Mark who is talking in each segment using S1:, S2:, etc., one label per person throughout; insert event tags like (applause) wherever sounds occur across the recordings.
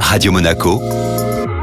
S1: Radio Monaco,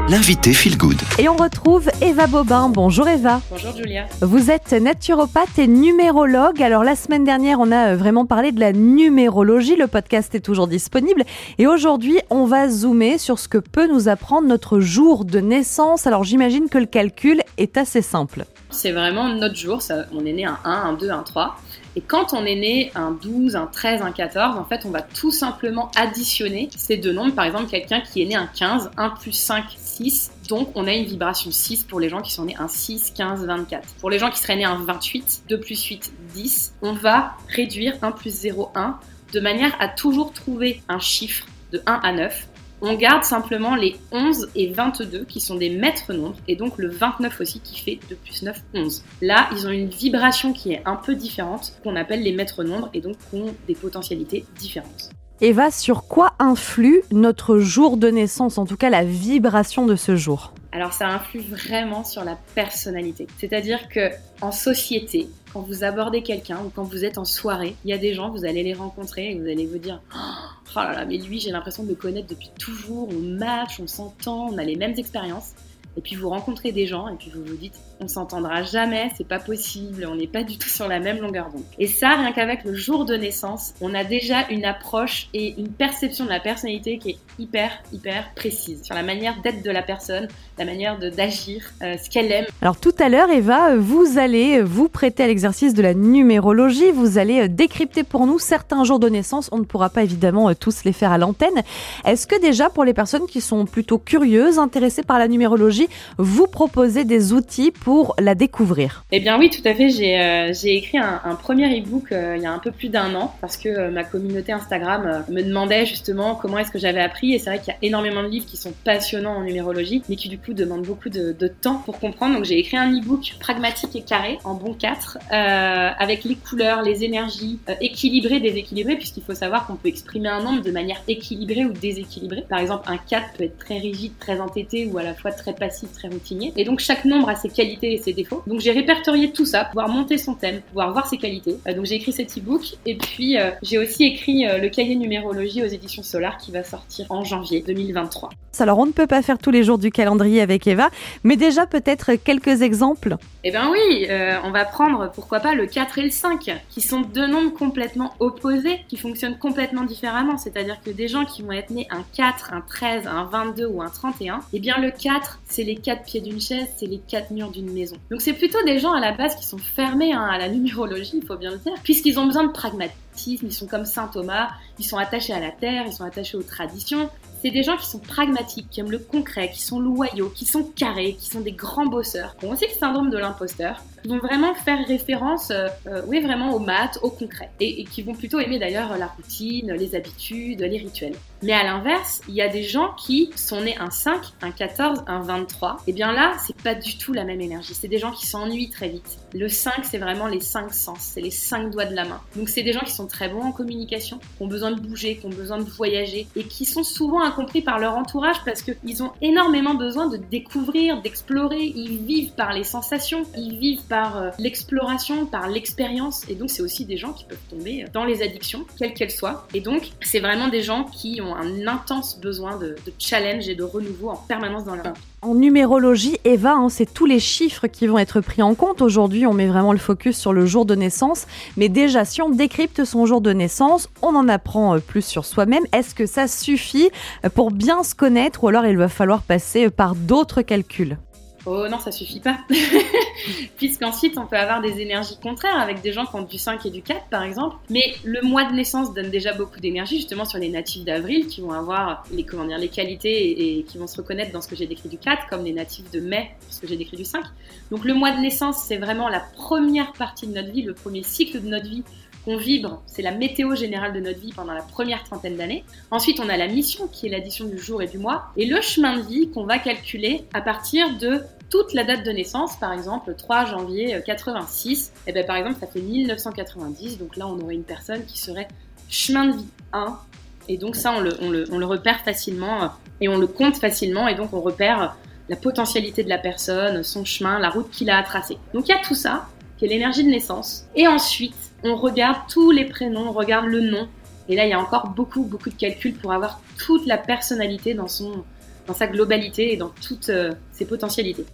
S1: l'invité Feel Good.
S2: Et on retrouve Eva Bobin. Bonjour Eva.
S3: Bonjour Julia.
S2: Vous êtes naturopathe et numérologue. Alors la semaine dernière, on a euh, vraiment parlé de la numérologie. Le podcast est toujours disponible. Et aujourd'hui, on va zoomer sur ce que peut nous apprendre notre jour de naissance. Alors j'imagine que le calcul est assez simple.
S3: C'est vraiment notre jour. Ça, on est né un 1, un 2, un 3. Et quand on est né un 12, un 13, un 14, en fait, on va tout simplement additionner ces deux nombres. Par exemple, quelqu'un qui est né un 15, 1 plus 5, 6. Donc, on a une vibration 6 pour les gens qui sont nés un 6, 15, 24. Pour les gens qui seraient nés un 28, 2 plus 8, 10, on va réduire 1 plus 0, 1 de manière à toujours trouver un chiffre de 1 à 9 on garde simplement les 11 et 22 qui sont des maîtres nombres et donc le 29 aussi qui fait 2 plus 9, 11. Là, ils ont une vibration qui est un peu différente qu'on appelle les maîtres nombres et donc qui ont des potentialités différentes.
S2: Eva, sur quoi influe notre jour de naissance, en tout cas la vibration de ce jour?
S3: Alors ça influe vraiment sur la personnalité. C'est-à-dire que en société, quand vous abordez quelqu'un ou quand vous êtes en soirée, il y a des gens, vous allez les rencontrer et vous allez vous dire Oh là là, mais lui, j'ai l'impression de le connaître depuis toujours, on match, on s'entend, on a les mêmes expériences. Et puis vous rencontrez des gens et puis vous vous dites on s'entendra jamais, c'est pas possible, on n'est pas du tout (laughs) sur la même longueur d'onde. Et ça, rien qu'avec le jour de naissance, on a déjà une approche et une perception de la personnalité qui est hyper, hyper précise sur la manière d'être de la personne, la manière d'agir, euh, ce qu'elle aime.
S2: Alors tout à l'heure, Eva, vous allez vous prêter à l'exercice de la numérologie, vous allez euh, décrypter pour nous certains jours de naissance, on ne pourra pas évidemment euh, tous les faire à l'antenne. Est-ce que déjà pour les personnes qui sont plutôt curieuses, intéressées par la numérologie, vous proposez des outils pour la découvrir.
S3: Eh bien oui, tout à fait. J'ai euh, écrit un, premier e-book euh, il y a un peu plus d'un an parce que euh, ma communauté Instagram me demandait justement comment est-ce que j'avais appris. Et c'est vrai qu'il y a énormément de livres qui sont passionnants en numérologie, mais qui du coup demandent beaucoup de, temps pour comprendre. Donc j'ai écrit un e-book pragmatique et carré en bon 4 avec les couleurs, les énergies, équilibrées, déséquilibrées, puisqu'il faut savoir qu'on peut exprimer un nombre de manière équilibrée ou déséquilibrée. Par exemple, un 4 peut être très rigide, très entêté ou à la fois très passif très routinier. Et donc chaque nombre a ses qualités et ses défauts. Donc j'ai répertorié tout ça, pouvoir monter son thème, pouvoir voir ses qualités. Euh, donc j'ai écrit cet e-book et puis euh, j'ai aussi écrit euh, le cahier numérologie aux éditions Solar qui va sortir en janvier 2023.
S2: Alors on ne peut pas faire tous les jours du calendrier avec Eva, mais déjà peut-être quelques exemples.
S3: Eh bien oui, on va prendre pourquoi pas le 4 et le 5, qui sont deux nombres complètement opposés, qui fonctionnent complètement différemment. C'est-à-dire que des gens qui vont être nés un 4, un 13, un 22 ou un 31, eh bien le 4, c'est les quatre pieds d'une chaise, c'est les quatre murs d'une maison. Donc c'est plutôt des gens à la base qui sont fermés hein, à la numérologie, il faut bien le dire, puisqu'ils ont besoin de pragmatisme, ils sont comme Saint Thomas, ils sont attachés à la terre, ils sont attachés aux traditions. C'est des gens qui sont pragmatiques, qui aiment le concret, qui sont loyaux, qui sont carrés, qui sont des grands bosseurs, qui ont aussi le syndrome de l'imposteur, vont vraiment faire référence, euh, euh, oui, vraiment aux maths, au concret, et, et qui vont plutôt aimer d'ailleurs la routine, les habitudes, les rituels. Mais à l'inverse, il y a des gens qui sont nés un 5, un 14, un 23. Et bien là, c'est pas du tout la même énergie. C'est des gens qui s'ennuient très vite. Le 5, c'est vraiment les 5 sens, c'est les 5 doigts de la main. Donc c'est des gens qui sont très bons en communication, qui ont besoin de bouger, qui ont besoin de voyager et qui sont souvent incompris par leur entourage parce qu'ils ont énormément besoin de découvrir, d'explorer. Ils vivent par les sensations, ils vivent par euh, l'exploration, par l'expérience. Et donc c'est aussi des gens qui peuvent tomber dans les addictions, quelles qu'elles soient. Et donc c'est vraiment des gens qui ont un intense besoin de, challenge et de renouveau en permanence dans leur vie.
S2: En numérologie, Eva, hein, c'est tous les chiffres qui vont être pris en compte. Aujourd'hui, on met vraiment le focus sur le jour de naissance. Mais déjà, si on décrypte son jour de naissance, on en apprend euh, plus sur soi-même. Est-ce que ça suffit euh, pour bien se connaître ou alors il va falloir passer par d'autres calculs?
S3: Oh non, ça suffit pas. (laughs) Puisqu'ensuite, on peut avoir des énergies contraires avec des gens qui ont du 5 et du 4, par exemple. Mais le mois de naissance donne déjà beaucoup d'énergie, justement, sur les natifs d'avril, qui vont avoir les, qualités et, qui vont se reconnaître dans ce que j'ai décrit du 4, comme les natifs de mai, ce que j'ai décrit du 5. Donc, le mois de naissance, c'est vraiment la première partie de notre vie, le premier cycle de notre vie qu'on vibre, c'est la météo générale de notre vie pendant la première trentaine d'années. Ensuite, on a la mission, qui est l'addition du jour et du mois, et le chemin de vie qu'on va calculer à partir de toute la date de naissance, par exemple 3 janvier 86, et bien par exemple ça fait 1990, donc là on aurait une personne qui serait chemin de vie 1, et donc ça on le, on le, on le repère facilement et on le compte facilement, et donc on repère la potentialité de la personne, son chemin, la route qu'il a à tracer. Donc il y a tout ça, qui est l'énergie de naissance, et ensuite on regarde tous les prénoms, on regarde le nom, Et là, il y a encore beaucoup, beaucoup de calculs pour avoir toute la personnalité dans, son, dans sa globalité et dans toutes ses potentialités.